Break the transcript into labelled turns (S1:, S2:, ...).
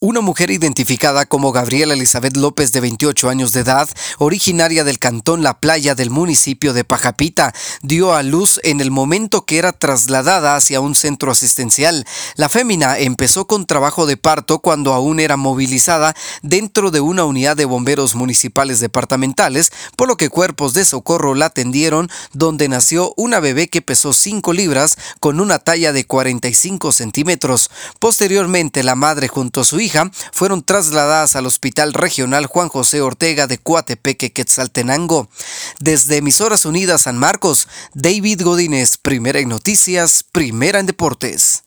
S1: Una mujer identificada como Gabriela Elizabeth López de 28 años de edad, originaria del cantón La Playa del municipio de Pajapita, dio a luz en el momento que era trasladada hacia un centro asistencial. La fémina empezó con trabajo de parto cuando aún era movilizada dentro de una unidad de bomberos municipales departamentales, por lo que cuerpos de socorro la atendieron, donde nació una bebé que pesó 5 libras con una talla de 45 centímetros. Posteriormente, la madre junto a su hija fueron trasladadas al Hospital Regional Juan José Ortega de Coatepeque, Quetzaltenango. Desde Emisoras Unidas San Marcos, David Godínez, primera en noticias, primera en deportes.